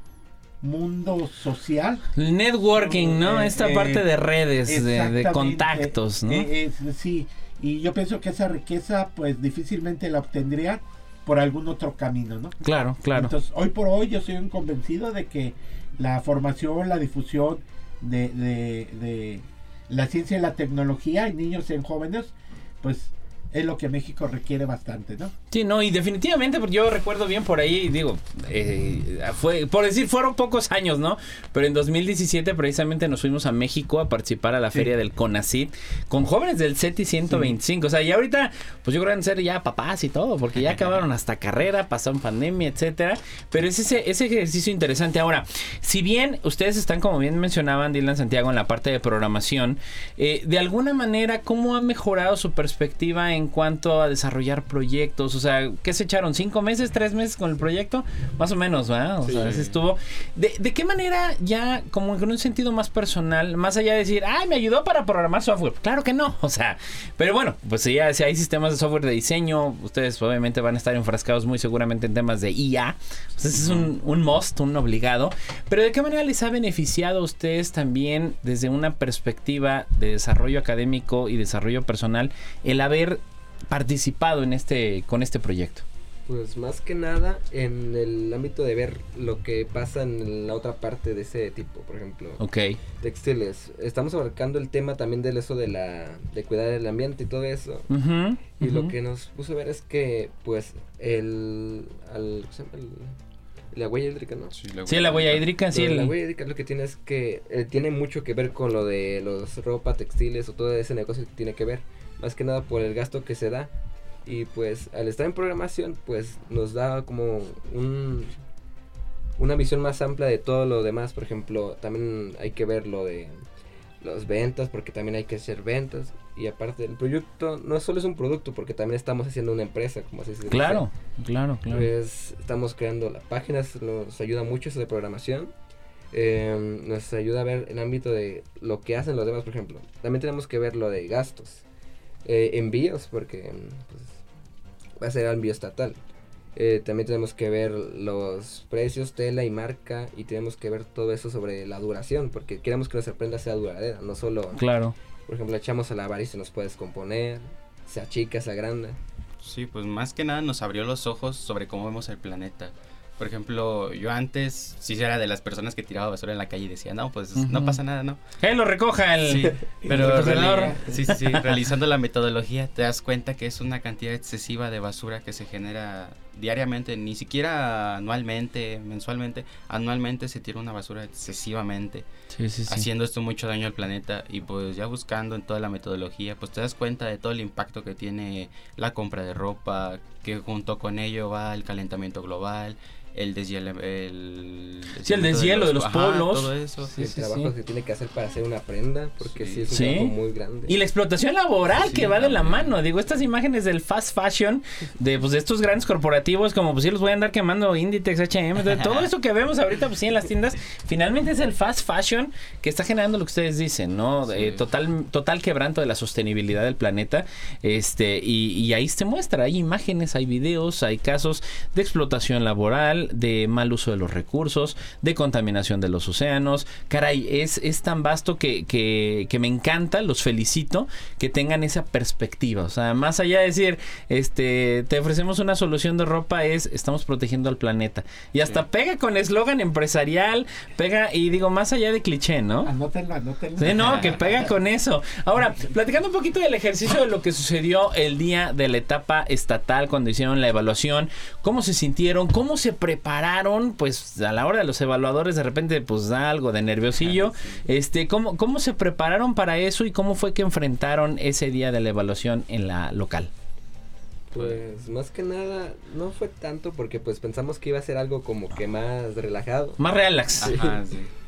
mundo social. Networking, ¿no? Eh, Esta eh, parte de redes, de, contactos, ¿no? Eh, sí, y yo pienso que esa riqueza pues difícilmente la obtendría por algún otro camino, ¿no? Claro, claro. Entonces, hoy por hoy yo soy un convencido de que la formación, la difusión de, de, de la ciencia y la tecnología en niños y en jóvenes, pues es lo que México requiere bastante, ¿no? Sí, no, y definitivamente, porque yo recuerdo bien por ahí, digo, eh, fue, por decir, fueron pocos años, ¿no? Pero en 2017 precisamente nos fuimos a México a participar a la Sí. feria del CONACIT con jóvenes del CETI 125. O sea, y ahorita, pues yo creo que van a ser ya papás y todo, porque ya acabaron hasta carrera, pasaron pandemia, etcétera. Pero es ese, ese ejercicio interesante. Ahora, si bien ustedes están, como bien mencionaban, Dylan Santiago, en la parte de programación, eh, de alguna manera, ¿cómo ha mejorado su perspectiva en cuanto a desarrollar proyectos? O sea, ¿qué se echaron? ¿Cinco meses, tres meses con el proyecto? Más o menos, ¿verdad? O sea, así estuvo. ¿De, de qué manera ya, como en un sentido más personal, más allá de decir, ay, me ayudó para programar software? Claro que no, o sea, pero bueno, pues ya, si hay sistemas de software de diseño, ustedes obviamente van a estar enfrascados muy seguramente en temas de IA. O sea, ese es un, un must, un obligado. Pero ¿de qué manera les ha beneficiado a ustedes también desde una perspectiva de desarrollo académico y desarrollo personal el haber participado en este con este proyecto? Pues más que nada en el ámbito de ver lo que pasa en la otra parte de ese tipo, por ejemplo, Ok. textiles. Estamos abarcando el tema también del eso de la de cuidar el ambiente y todo eso. Y lo que nos puso a ver es que pues el al ¿cómo se llama? El- la huella hídrica, ¿no? Sí, Sí, la huella hídrica, sí. La el- huella hídrica lo que tiene es que eh, tiene mucho que ver con lo de los ropa, textiles o todo ese negocio que tiene que ver. Más que nada por el gasto que se da. Y pues al estar en programación, pues nos da como un, una visión más amplia de todo lo demás. Por ejemplo, también hay que ver lo de las ventas, porque también hay que hacer ventas. Y aparte, el proyecto no solo es un producto, porque también estamos haciendo una empresa, como así se dice. Claro, claro, claro. Pues estamos creando las páginas, nos ayuda mucho eso de programación. Eh, nos ayuda a ver el ámbito de lo que hacen los demás, por ejemplo. También tenemos que ver lo de gastos, eh, envíos, porque pues, va a ser envío estatal. Eh, también tenemos que ver los precios, tela y marca, y tenemos que ver todo eso sobre la duración, porque queremos que nuestra prenda sea duradera, no solo, Claro. por ejemplo, echamos a lavar y se nos puede descomponer, se achica, se agranda. Sí, pues más que nada nos abrió los ojos sobre cómo vemos el planeta. Por ejemplo, yo antes sí era de las personas que tiraba basura en la calle y decía, no, pues no pasa nada, ¿no? Que lo recoja el, Sí, pero sí, sí, sí, realizando la metodología te das cuenta que es una cantidad excesiva de basura que se genera diariamente, ni siquiera anualmente, mensualmente, anualmente se tira una basura excesivamente, Sí, sí, sí. haciendo esto mucho daño al planeta y pues ya buscando en toda la metodología, pues te das cuenta de todo el impacto que tiene la compra de ropa, que junto con ello va el calentamiento global, el deshielo, el, Sí, el deshielo de los ajá, polos. todo eso. Sí, el sí, trabajo sí. que tiene que hacer para hacer una prenda, porque sí, Sí. es un Sí. trabajo muy grande. Y la explotación laboral Sí, que va de la mano. Digo, estas imágenes del fast fashion, de, pues, de estos grandes corporativos, como pues sí los voy a andar quemando Inditex, H&M, de todo eso que vemos ahorita pues sí en las tiendas, finalmente es el fast fashion que está generando lo que ustedes dicen, ¿no? Sí. Eh, total, total quebranto de la sostenibilidad del planeta. Este, y, y ahí se muestra, hay imágenes, hay videos, hay casos de explotación laboral, de mal uso de los recursos, de contaminación de los océanos. Caray, es, es tan vasto que, que, que me encanta, los felicito, que tengan esa perspectiva. O sea, más allá de decir, este, te ofrecemos una solución de ropa, es estamos protegiendo al planeta. Y hasta Sí. pega con eslogan empresarial, pega, y digo, más allá de cliché, ¿no? Anótenlo, anótenlo. Sí, no, que pega con eso. Ahora, platicando un poquito del ejercicio de lo que sucedió el día de la etapa estatal cuando hicieron la evaluación, cómo se sintieron, cómo se prepararon, pues a la hora de los evaluadores de repente pues da algo de nerviosillo, este, cómo, cómo se prepararon para eso y cómo fue que enfrentaron ese día de la evaluación en la local. Pues más que nada no fue tanto porque pues pensamos que iba a ser algo como que más relajado. Más relax. Ajá, sí.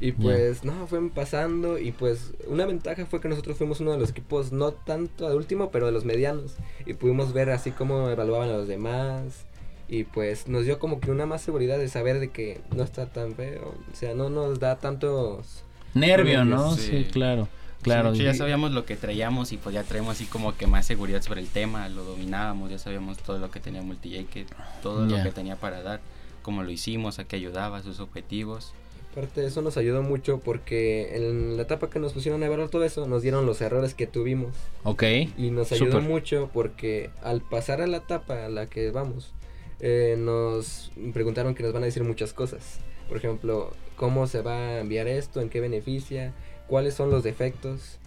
Y pues no, fueron pasando y pues una ventaja fue que nosotros fuimos uno de los equipos no tanto de último, pero de los medianos. Y pudimos ver así cómo evaluaban a los demás. Y pues nos dio como que una más seguridad de saber de que no está tan feo. O sea, no nos da tantos... Nervio, ¿no? Sí. Sí, claro. Claro. Sí, ya sabíamos lo que traíamos y pues ya traemos así como que más seguridad sobre el tema, lo dominábamos, ya sabíamos todo lo que tenía Multijake, todo Ya. lo que tenía para dar, cómo lo hicimos, a qué ayudaba, sus objetivos. Aparte de eso nos ayudó mucho porque en la etapa que nos pusieron a evaluar todo eso nos dieron los errores que tuvimos. Ok. Y nos ayudó Súper. mucho porque al pasar a la etapa a la que vamos, eh, nos preguntaron que nos van a decir muchas cosas. Por ejemplo, cómo se va a enviar esto, en qué beneficia, cuáles son los defectos,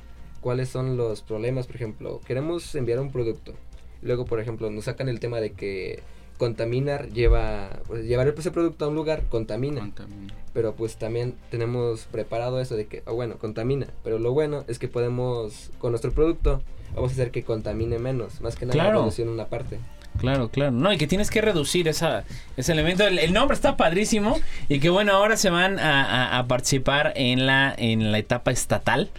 cuáles son los problemas. Por ejemplo, queremos enviar un producto. Luego, por ejemplo, nos sacan el tema de que contaminar lleva, pues, llevar ese producto a un lugar contamina Contamina. pero pues también tenemos preparado eso de que, ah, bueno, contamina, pero lo bueno es que podemos, con nuestro producto, vamos a hacer que contamine menos, más que nada Claro. reducir una parte. Claro, claro. No, y que tienes que reducir esa, ese elemento. El, nombre está padrísimo y que bueno, ahora se van a, a- a participar en la, en la etapa estatal.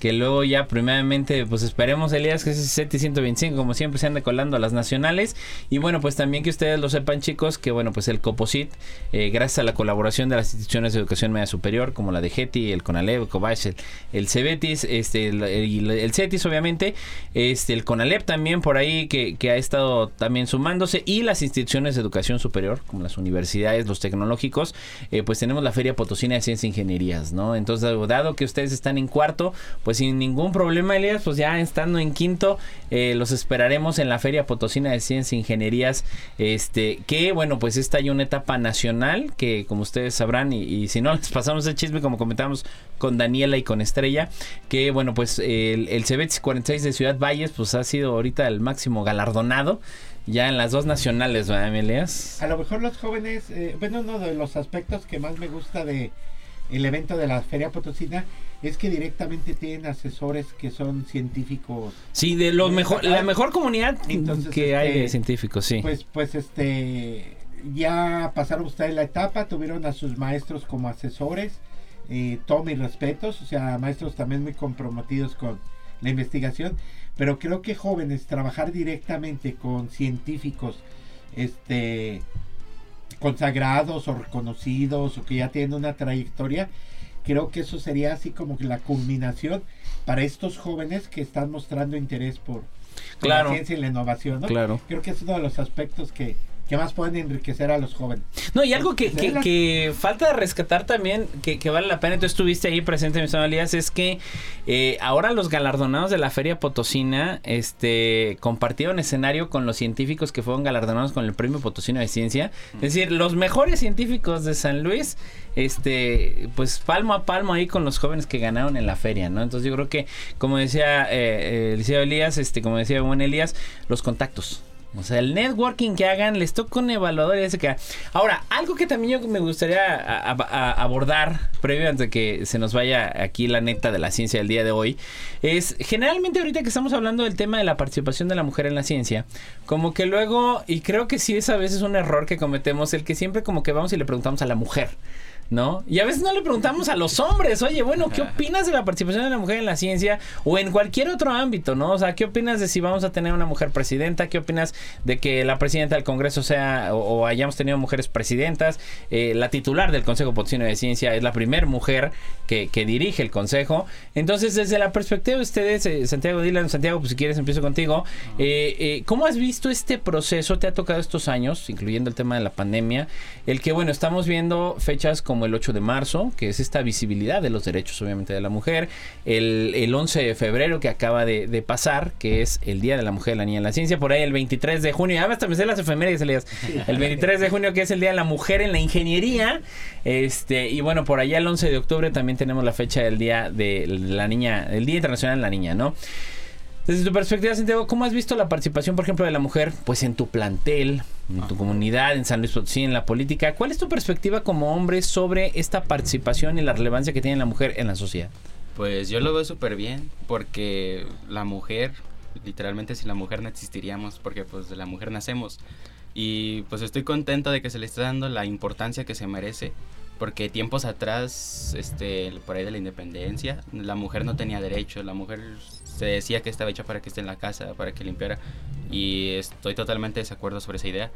Que luego ya primeramente, pues esperemos, Elías, que ese SETI 125, como siempre, se ande colando a las nacionales. Y bueno, pues también que ustedes lo sepan, chicos, que bueno, pues el COPOSIT, eh, gracias a la colaboración de las instituciones de educación media superior, como la de GETI, el CONALEP, el COBACH, el, el CEBETIS, este, el, el- CETIS, obviamente, este, el CONALEP también por ahí, que, que ha estado también sumándose, y las instituciones de educación superior, como las universidades, los tecnológicos, eh, pues tenemos la Feria Potosina de Ciencia e Ingenierías, ¿no? Entonces, dado que ustedes están en cuarto, pues sin ningún problema, Elías, pues ya estando en quinto, eh, los esperaremos en la Feria Potosina de Ciencia e Ingenierías, este, que bueno, pues esta hay una etapa nacional, que como ustedes sabrán, y, si no, les pasamos el chisme, como comentamos con Daniela y con Estrella, que bueno, pues el, el CEBETS 46 de Ciudad Valles, pues ha sido ahorita el máximo galardonado, ya en las dos nacionales, ¿verdad, Elías? A lo mejor los jóvenes, eh, bueno, uno de los aspectos que más me gusta de el evento de la Feria Potosina es que directamente tienen asesores que son científicos. Sí, de los mejor, la mejor comunidad Entonces, que hay de este, científicos, sí. Pues, pues este, ya pasaron ustedes la etapa, tuvieron a sus maestros como asesores, eh, todo mis respetos, o sea, maestros también muy comprometidos con la investigación, pero creo que jóvenes trabajar directamente con científicos, este, consagrados o reconocidos o que ya tienen una trayectoria, creo que eso sería así como que la culminación para estos jóvenes que están mostrando interés por, Claro. la ciencia y la innovación, ¿no? Claro. Creo que es uno de los aspectos que, que más pueden enriquecer a los jóvenes. No, y algo que, falta rescatar también, que, que vale la pena, tú estuviste ahí presente, mi estimado Elías, es que eh, ahora los galardonados de la Feria Potosina este, compartieron escenario con los científicos que fueron galardonados con el Premio Potosino de Ciencia. Es decir, los mejores científicos de San Luis, este, pues palmo a palmo ahí con los jóvenes que ganaron en la feria, ¿no? Entonces yo creo que, como decía eh, eh, el Elías, este, como decía buen Elías, los contactos. O sea, el networking que hagan, les toca un evaluador y que... Ahora, algo que también yo me gustaría abordar, previo antes de que se nos vaya aquí la neta de la ciencia del día de hoy, es generalmente ahorita que estamos hablando del tema de la participación de la mujer en la ciencia, como que luego, y creo que sí es a veces un error que cometemos, el que siempre como que vamos y le preguntamos a la mujer. ¿No? Y a veces no le preguntamos a los hombres, oye, bueno, ¿qué opinas de la participación de la mujer en la ciencia o en cualquier otro ámbito, ¿no? O sea, ¿qué opinas de si vamos a tener una mujer presidenta? ¿Qué opinas de que la presidenta del Congreso sea o, o hayamos tenido mujeres presidentas? Eh, la titular del Consejo Potosino de Ciencia es la primera mujer que, que dirige el Consejo. Entonces, desde la perspectiva de ustedes, eh, Santiago Dylan, Santiago, pues si quieres empiezo contigo. Eh, eh, ¿Cómo has visto este proceso? ¿Te ha tocado estos años, incluyendo el tema de la pandemia? El que, bueno, estamos viendo fechas como el 8 de marzo, que es esta visibilidad de los derechos, obviamente, de la mujer. El, el 11 de febrero, que acaba de, pasar, que es el Día de la Mujer, la Niña en la Ciencia. Por ahí el 23 de junio, ya hasta me sé las efemérides, Elías. El 23 de junio, que es el Día de la Mujer en la Ingeniería. Este, y bueno, por allá el 11 de octubre también tenemos la fecha del Día de la Niña, el Día Internacional de la Niña, ¿no? Desde tu perspectiva, Santiago, ¿cómo has visto la participación, por ejemplo, de la mujer, pues en tu plantel, en tu comunidad, en San Luis Potosí, en la política? ¿Cuál es tu perspectiva como hombre sobre esta participación y la relevancia que tiene la mujer en la sociedad? Pues yo lo veo súper bien porque la mujer, literalmente sin la mujer no existiríamos porque pues de la mujer nacemos. Y pues estoy contento de que se le esté dando la importancia que se merece porque tiempos atrás, este, por ahí de la independencia, la mujer no tenía derecho, la mujer se decía que estaba hecha para que esté en la casa, para que limpiara y estoy totalmente de desacuerdo sobre esa idea.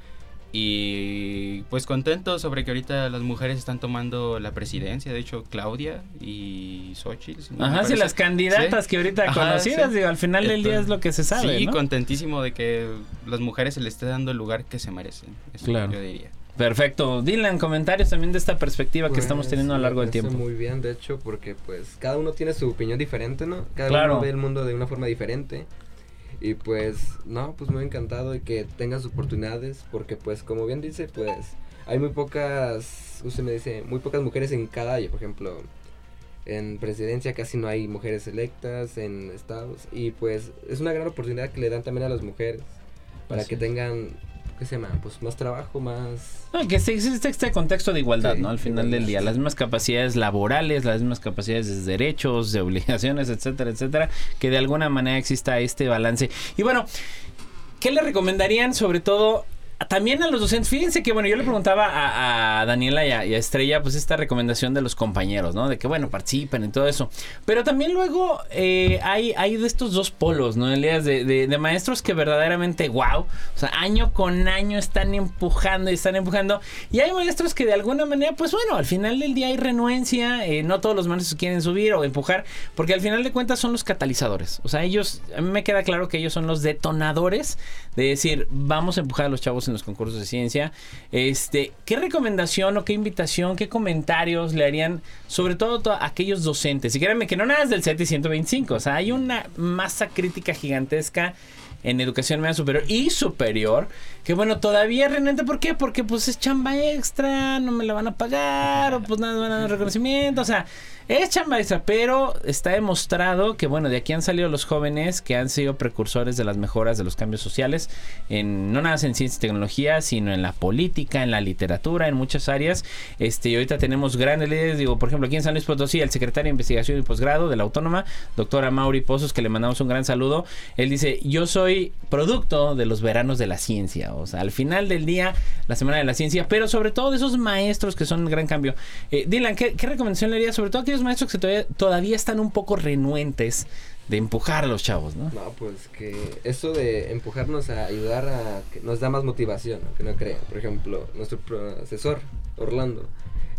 Y pues contento sobre que ahorita las mujeres están tomando la presidencia. De hecho, Claudia y Xochitl. si no Ajá, si parece. las candidatas Sí. que ahorita Ajá, conocidas, sí. digo, al final del día es lo que se sabe, Sí, ¿no? contentísimo de que las mujeres se les esté dando el lugar que se merecen. Eso Claro. yo diría. Perfecto. Dylan, comentarios también de esta perspectiva que Pues, estamos teniendo a lo largo del tiempo. Muy bien, de hecho, porque pues cada uno tiene su opinión diferente, ¿no? Cada Claro. uno ve el mundo de una forma diferente. Y pues, no, pues muy encantado de que tengas oportunidades, porque pues como bien dice, pues hay muy pocas, usted me dice, muy pocas mujeres en cada, por ejemplo, en presidencia casi no hay mujeres electas, en estados, y pues es una gran oportunidad que le dan también a las mujeres, para Así que tengan, ¿qué se llama? Pues más trabajo, más... No, que existe este contexto de igualdad, Sí, ¿no? Al final del día, las mismas capacidades laborales, las mismas capacidades de derechos, de obligaciones, etcétera, etcétera, que de alguna manera exista este balance. Y bueno, ¿qué le recomendarían sobre todo también a los docentes? Fíjense que, bueno, yo le preguntaba a, Daniela y a, y Estrella, pues esta recomendación de los compañeros, ¿no? De que, bueno, participen en todo eso. Pero también luego eh, hay, hay de estos dos polos, ¿no? Elías, de, de, de maestros que verdaderamente, wow, o sea, año con año están empujando y están empujando. Y hay maestros que de alguna manera, pues bueno, al final del día hay renuencia, eh, no todos los maestros quieren subir o empujar, porque al final de cuentas son los catalizadores. O sea, ellos, a mí me queda claro que ellos son los detonadores de decir, vamos a empujar a los chavos en los concursos de ciencia. Este, ¿qué recomendación o qué invitación, qué comentarios le harían, sobre todo to- a aquellos docentes? Y créanme que no nada es del CETI 125, o sea, hay una masa crítica gigantesca en educación media superior y superior, que bueno, todavía es renuente, ¿por qué? Porque pues es chamba extra, no me la van a pagar, o pues nada, me van a dar reconocimiento, o sea, es chamba extra, pero está demostrado que bueno, de aquí han salido los jóvenes que han sido precursores de las mejoras de los cambios sociales, en, no nada más en ciencia y tecnología, sino en la política, en la literatura, en muchas áreas, este, y ahorita tenemos grandes líderes, digo, por ejemplo, aquí en San Luis Potosí, el secretario de Investigación y Posgrado de la Autónoma, doctora Mauri Pozos, que le mandamos un gran saludo, él dice, yo soy producto de los veranos de la ciencia, o sea, al final del día, la semana de la ciencia, pero sobre todo de esos maestros que son un gran cambio. Eh, Dylan, ¿qué, recomendación le harías sobre todo a aquellos maestros que todavía, todavía están un poco renuentes de empujar a los chavos, ¿no? No, pues que eso de empujarnos a ayudar a que nos da más motivación, que no crean. Por ejemplo, nuestro profesor, Orlando,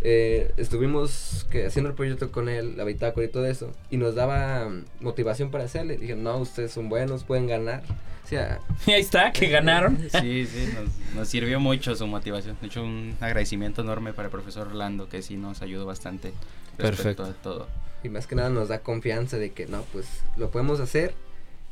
eh, estuvimos que, haciendo el proyecto con él, la bitácora y todo eso, y nos daba motivación para hacerle. Dije, no, ustedes son buenos, pueden ganar. O sea, Y ahí está, que ganaron. Sí, sí, nos, nos sirvió mucho su motivación. De hecho, un agradecimiento enorme para el profesor Orlando, que sí nos ayudó bastante Perfecto. a todo. y más que nada nos da confianza de que, no, pues lo podemos hacer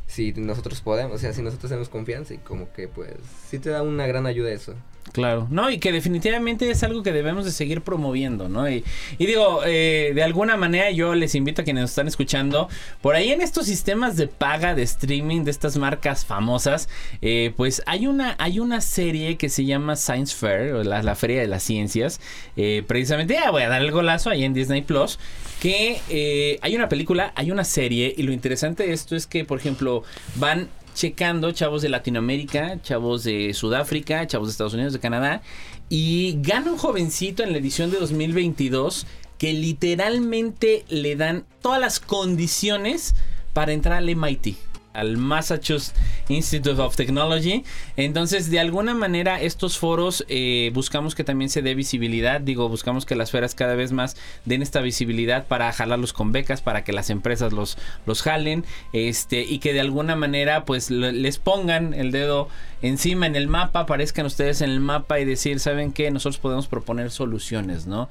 si nosotros podemos, o sea, si nosotros tenemos confianza y como que pues sí te da una gran ayuda eso. Claro, no, y que definitivamente es algo que debemos de seguir promoviendo, ¿no? Y, y digo, eh, de alguna manera yo les invito a quienes están escuchando, por ahí en estos sistemas de paga, de streaming, de estas marcas famosas, eh, pues hay una, hay una serie que se llama Science Fair, o la, la Feria de las Ciencias, eh, precisamente, ya voy a dar el golazo ahí en Disney Plus, que eh, hay una película, hay una serie, y lo interesante de esto es que, por ejemplo, van checando chavos de Latinoamérica, chavos de Sudáfrica, chavos de Estados Unidos, de Canadá, y gana un jovencito en la edición de 2022 que literalmente le dan todas las condiciones para entrar al MIT al Massachusetts Institute of Technology. Entonces, de alguna manera, estos foros eh, buscamos que también se dé visibilidad. Digo, buscamos que las feras cada vez más den esta visibilidad para jalarlos con becas, para que las empresas los, los jalen, este, y que de alguna manera, pues, les pongan el dedo encima en el mapa, aparezcan ustedes en el mapa y decir, ¿saben qué? Nosotros podemos proponer soluciones, ¿no?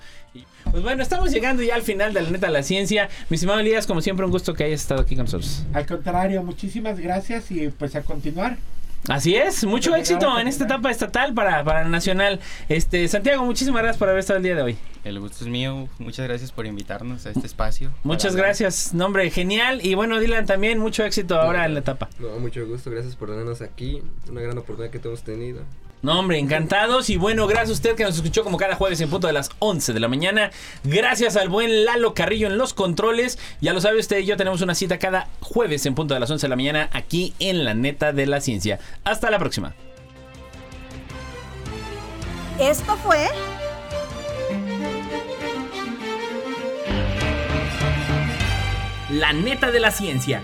Pues bueno, estamos llegando ya al final de la neta de la ciencia. Mi estimado Elías, como siempre, un gusto que hayas estado aquí con nosotros. Al contrario, muchísimas gracias y pues a continuar. Así es, mucho éxito en esta etapa estatal para, para Nacional. Este, Santiago, muchísimas gracias por haber estado el día de hoy. El gusto es mío, muchas gracias por invitarnos a este espacio. Muchas gracias, nombre genial. Y bueno, Dylan, también mucho éxito ahora en la etapa. No, mucho gusto, gracias por tenernos aquí. Una gran oportunidad que hemos tenido. No, hombre, encantados. Y bueno, gracias a usted que nos escuchó como cada jueves en punto de las 11 de la mañana. Gracias al buen Lalo Carrillo en los controles. Ya lo sabe usted y yo tenemos una cita cada jueves en punto de las 11 de la mañana aquí en la neta de la ciencia. Hasta la próxima. Esto fue... La neta de la ciencia